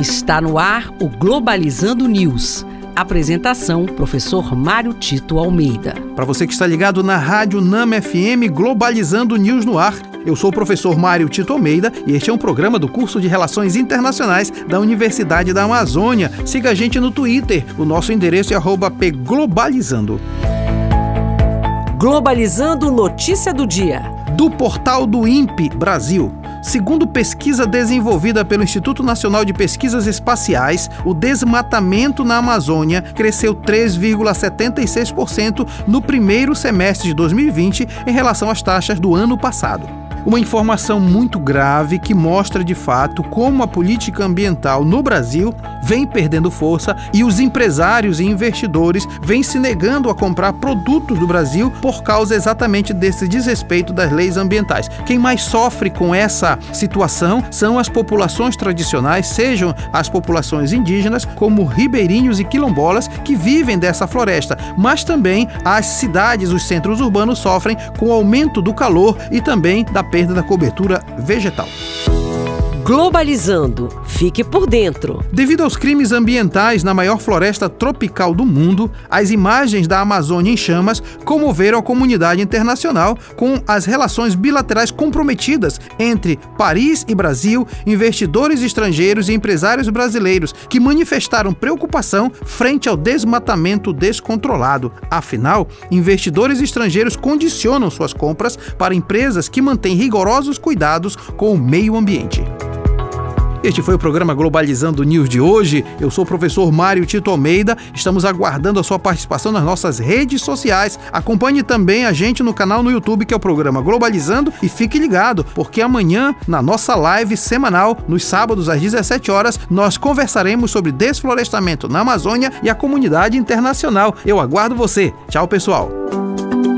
Está no ar o Globalizando News. Apresentação: Professor Mário Tito Almeida. Para você que está ligado na Rádio Nama FM Globalizando News no Ar, eu sou o professor Mário Tito Almeida e este é um programa do curso de Relações Internacionais da Universidade da Amazônia. Siga a gente no Twitter, o nosso endereço é pglobalizando. Globalizando notícia do dia. Do portal do INPE Brasil. Segundo pesquisa desenvolvida pelo Instituto Nacional de Pesquisas Espaciais, o desmatamento na Amazônia cresceu 3,76% no primeiro semestre de 2020 em relação às taxas do ano passado. Uma informação muito grave que mostra de fato como a política ambiental no Brasil vem perdendo força e os empresários e investidores vêm se negando a comprar produtos do Brasil por causa exatamente desse desrespeito das leis ambientais. Quem mais sofre com essa situação são as populações tradicionais, sejam as populações indígenas, como ribeirinhos e quilombolas que vivem dessa floresta, mas também as cidades, os centros urbanos sofrem com o aumento do calor e também da perda da cobertura vegetal. Globalizando. Fique por dentro. Devido aos crimes ambientais na maior floresta tropical do mundo, as imagens da Amazônia em chamas comoveram a comunidade internacional com as relações bilaterais comprometidas entre Paris e Brasil, investidores estrangeiros e empresários brasileiros que manifestaram preocupação frente ao desmatamento descontrolado. Afinal, investidores estrangeiros condicionam suas compras para empresas que mantêm rigorosos cuidados com o meio ambiente. Este foi o programa Globalizando News de hoje. Eu sou o professor Mário Tito Almeida. Estamos aguardando a sua participação nas nossas redes sociais. Acompanhe também a gente no canal no YouTube, que é o programa Globalizando. E fique ligado, porque amanhã, na nossa live semanal, nos sábados às 17 horas, nós conversaremos sobre desflorestamento na Amazônia e a comunidade internacional. Eu aguardo você. Tchau, pessoal.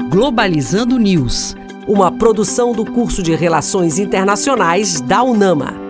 Globalizando News, uma produção do curso de Relações Internacionais da UNAMA.